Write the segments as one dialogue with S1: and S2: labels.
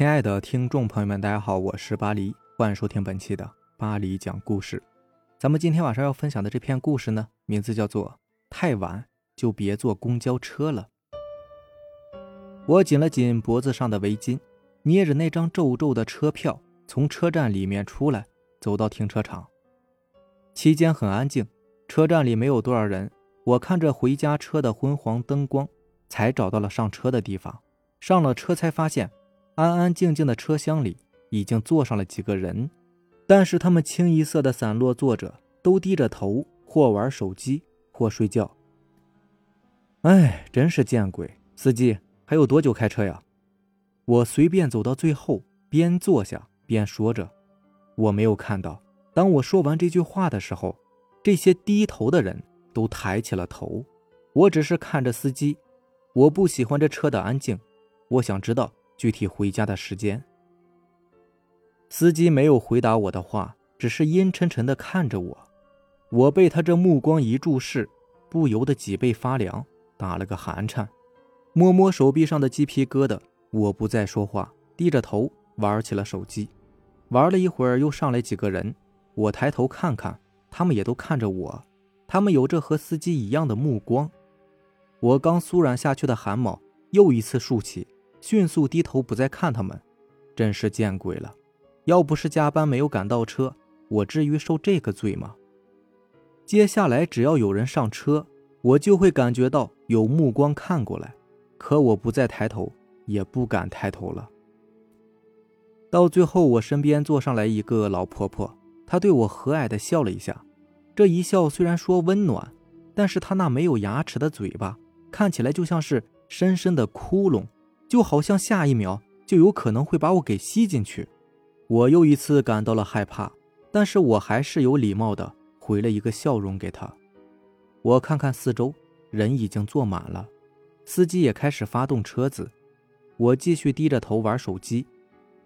S1: 亲爱的听众朋友们，大家好，我是巴黎，欢迎收听本期的巴黎讲故事。咱们今天晚上要分享的这篇故事呢，名字叫做《太晚就别坐公交车了》。我紧了紧脖子上的围巾，捏着那张皱皱的车票，从车站里面出来，走到停车场。期间很安静，车站里没有多少人。我看着回家车的昏黄灯光，才找到了上车的地方。上了车才发现。安安静静的车厢里已经坐上了几个人，但是他们清一色的散落坐着，都低着头，或玩手机，或睡觉。哎，真是见鬼！司机，还有多久开车呀？我随便走到最后，边坐下边说着。我没有看到，当我说完这句话的时候，这些低头的人都抬起了头。我只是看着司机，我不喜欢这车的安静，我想知道。具体回家的时间，司机没有回答我的话，只是阴沉沉的看着我。我被他这目光一注视，不由得脊背发凉，打了个寒颤，摸摸手臂上的鸡皮疙瘩。我不再说话，低着头玩起了手机。玩了一会儿，又上来几个人，我抬头看看，他们也都看着我，他们有着和司机一样的目光。我刚酥软下去的汗毛又一次竖起。迅速低头，不再看他们，真是见鬼了！要不是加班没有赶到车，我至于受这个罪吗？接下来只要有人上车，我就会感觉到有目光看过来，可我不再抬头，也不敢抬头了。到最后，我身边坐上来一个老婆婆，她对我和蔼地笑了一下，这一笑虽然说温暖，但是她那没有牙齿的嘴巴，看起来就像是深深的窟窿。就好像下一秒就有可能会把我给吸进去，我又一次感到了害怕，但是我还是有礼貌的回了一个笑容给他。我看看四周，人已经坐满了，司机也开始发动车子，我继续低着头玩手机，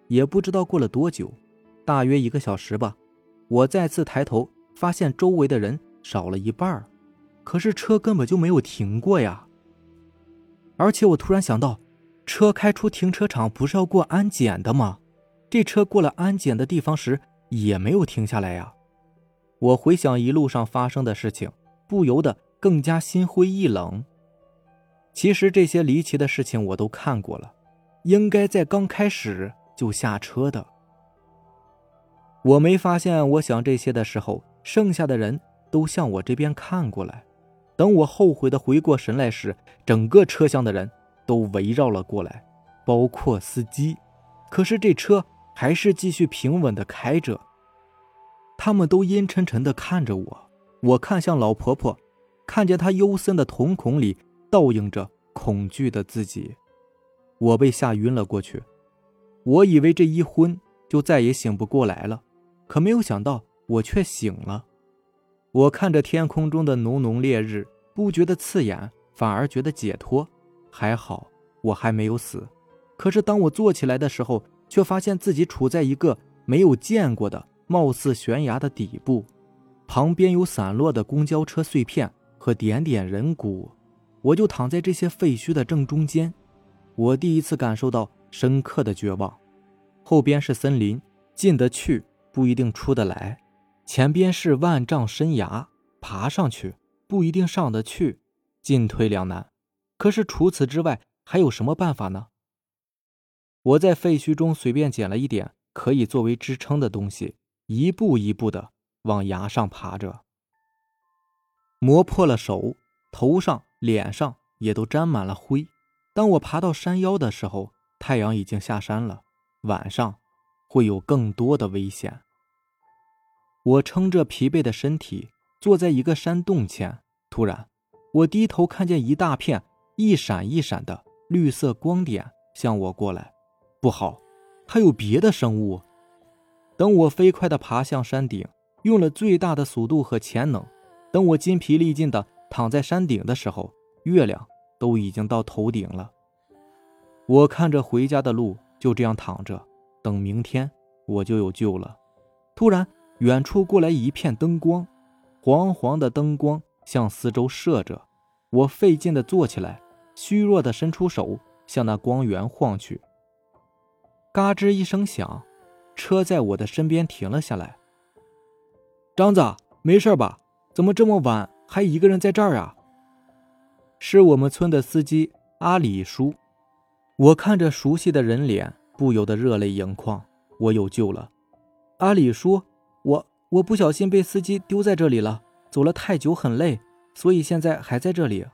S1: 也不知道过了多久，大约一个小时吧，我再次抬头发现周围的人少了一半可是车根本就没有停过呀，而且我突然想到。车开出停车场不是要过安检的吗？这车过了安检的地方时也没有停下来呀。我回想一路上发生的事情，不由得更加心灰意冷。其实这些离奇的事情我都看过了，应该在刚开始就下车的。我没发现我想这些的时候，剩下的人都向我这边看过来。等我后悔的回过神来时，整个车厢的人。都围绕了过来，包括司机。可是这车还是继续平稳的开着。他们都阴沉沉的看着我，我看向老婆婆，看见她幽深的瞳孔里倒映着恐惧的自己。我被吓晕了过去。我以为这一昏就再也醒不过来了，可没有想到我却醒了。我看着天空中的浓浓烈日，不觉得刺眼，反而觉得解脱。还好我还没有死，可是当我坐起来的时候，却发现自己处在一个没有见过的貌似悬崖的底部，旁边有散落的公交车碎片和点点人骨，我就躺在这些废墟的正中间。我第一次感受到深刻的绝望。后边是森林，进得去不一定出得来；前边是万丈深崖，爬上去不一定上得去，进退两难。可是除此之外还有什么办法呢？我在废墟中随便捡了一点可以作为支撑的东西，一步一步的往崖上爬着。磨破了手，头上、脸上也都沾满了灰。当我爬到山腰的时候，太阳已经下山了，晚上会有更多的危险。我撑着疲惫的身体坐在一个山洞前，突然，我低头看见一大片。一闪一闪的绿色光点向我过来，不好，还有别的生物。等我飞快地爬向山顶，用了最大的速度和潜能。等我筋疲力尽地躺在山顶的时候，月亮都已经到头顶了。我看着回家的路，就这样躺着，等明天我就有救了。突然，远处过来一片灯光，黄黄的灯光向四周射着。我费劲地坐起来。虚弱的伸出手向那光源晃去，嘎吱一声响，车在我的身边停了下来。张子，没事吧？怎么这么晚还一个人在这儿啊？是我们村的司机阿里叔。我看着熟悉的人脸，不由得热泪盈眶。我有救了，阿里叔，我我不小心被司机丢在这里了，走了太久很累，所以现在还在这里。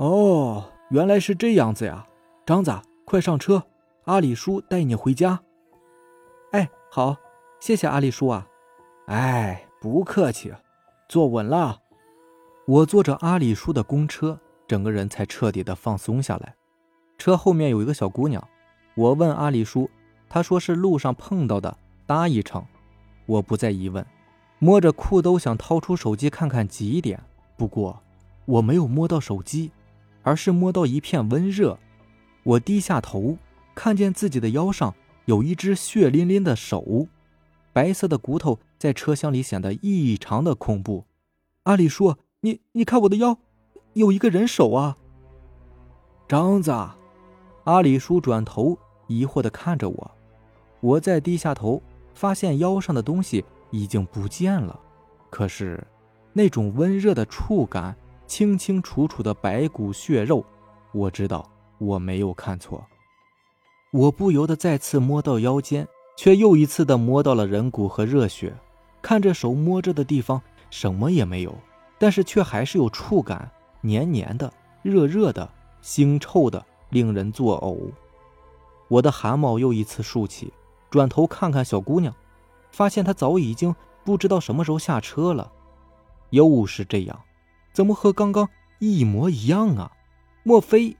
S1: 哦，原来是这样子呀，张子，快上车，阿里叔带你回家。哎，好，谢谢阿里叔啊。哎，不客气，坐稳了。我坐着阿里叔的公车，整个人才彻底的放松下来。车后面有一个小姑娘，我问阿里叔，他说是路上碰到的，搭一程。我不再疑问，摸着裤兜想掏出手机看看几点，不过我没有摸到手机，而是摸到一片温热。我低下头，看见自己的腰上有一只血淋淋的手，白色的骨头在车厢里显得异常的恐怖。阿里叔，你你看我的腰，有一个人手啊！张子。阿里叔转头疑惑的看着我，我再低下头，发现腰上的东西已经不见了，可是那种温热的触感，清清楚楚的白骨血肉，我知道我没有看错。我不由得再次摸到腰间，却又一次的摸到了人骨和热血。看着手摸着的地方什么也没有，但是却还是有触感，黏黏的、热热的、腥臭的。令人作呕，我的汗毛又一次竖起，转头看看小姑娘，发现她早已经不知道什么时候下车了。又是这样，怎么和刚刚一模一样啊？莫非……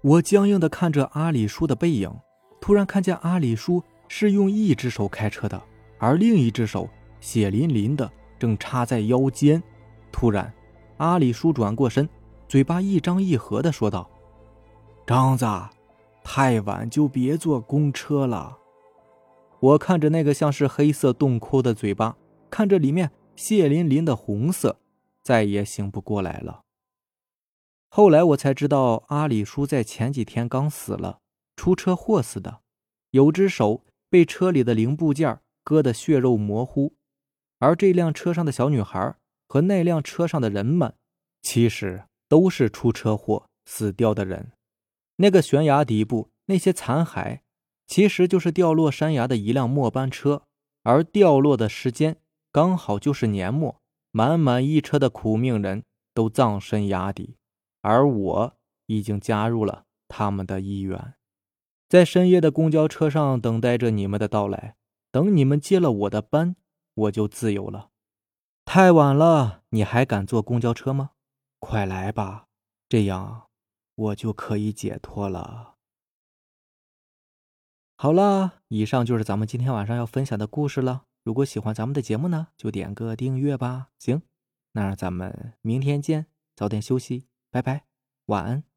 S1: 我僵硬的看着阿里叔的背影，突然看见阿里叔是用一只手开车的，而另一只手血淋淋的正插在腰间。突然，阿里叔转过身。嘴巴一张一合的说道：“张子，太晚就别坐公车了。”我看着那个像是黑色洞窟的嘴巴，看着里面血淋淋的红色，再也醒不过来了。后来我才知道，阿里叔在前几天刚死了，出车祸死的，有只手被车里的零部件割得血肉模糊，而这辆车上的小女孩和那辆车上的人们，其实。都是出车祸死掉的人，那个悬崖底部那些残骸，其实就是掉落山崖的一辆末班车，而掉落的时间刚好就是年末，满满一车的苦命人都葬身崖底，而我已经加入了他们的一员，在深夜的公交车上等待着你们的到来，等你们接了我的班，我就自由了。太晚了，你还敢坐公交车吗？快来吧，这样我就可以解脱了。好了，以上就是咱们今天晚上要分享的故事了。如果喜欢咱们的节目呢，就点个订阅吧。行，那咱们明天见，早点休息，拜拜，晚安。